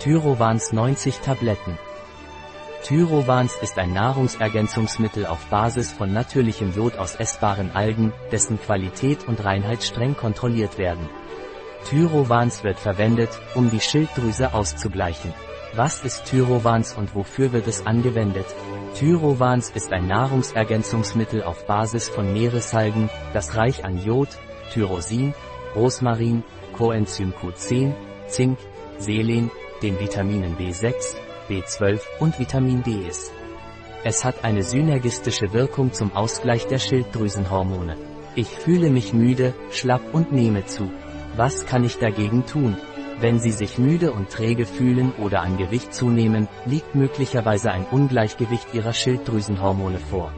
Tyrovans 90 Tabletten. Tyrovans ist ein Nahrungsergänzungsmittel auf Basis von natürlichem Jod aus essbaren Algen, dessen Qualität und Reinheit streng kontrolliert werden. Tyrovans wird verwendet, um die Schilddrüse auszugleichen. Was ist Tyrovans und wofür wird es angewendet? Tyrovans ist ein Nahrungsergänzungsmittel auf Basis von Meeresalgen, das reich an Jod, Tyrosin, Rosmarin, Coenzym Q10, Zink, Selen, den Vitaminen B6, B12 und Vitamin D ist. Es hat eine synergistische Wirkung zum Ausgleich der Schilddrüsenhormone. Ich fühle mich müde, schlapp und nehme zu. Was kann ich dagegen tun? Wenn Sie sich müde und träge fühlen oder an Gewicht zunehmen, liegt möglicherweise ein Ungleichgewicht Ihrer Schilddrüsenhormone vor.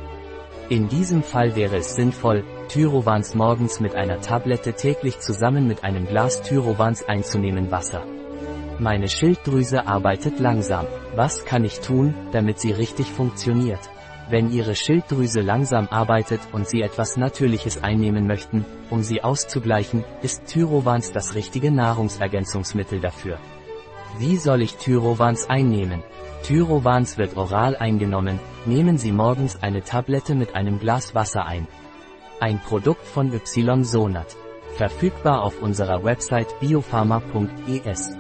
In diesem Fall wäre es sinnvoll, Tyrovans morgens mit einer Tablette täglich zusammen mit einem Glas Tyrovans einzunehmen Wasser. Meine Schilddrüse arbeitet langsam. Was kann ich tun, damit sie richtig funktioniert? Wenn Ihre Schilddrüse langsam arbeitet und Sie etwas Natürliches einnehmen möchten, um sie auszugleichen, ist Tyrovans das richtige Nahrungsergänzungsmittel dafür. Wie soll ich Tyrovans einnehmen? Tyrovans wird oral eingenommen, nehmen Sie morgens eine Tablette mit einem Glas Wasser ein. Ein Produkt von Ysonat. Verfügbar auf unserer Website biopharma.es.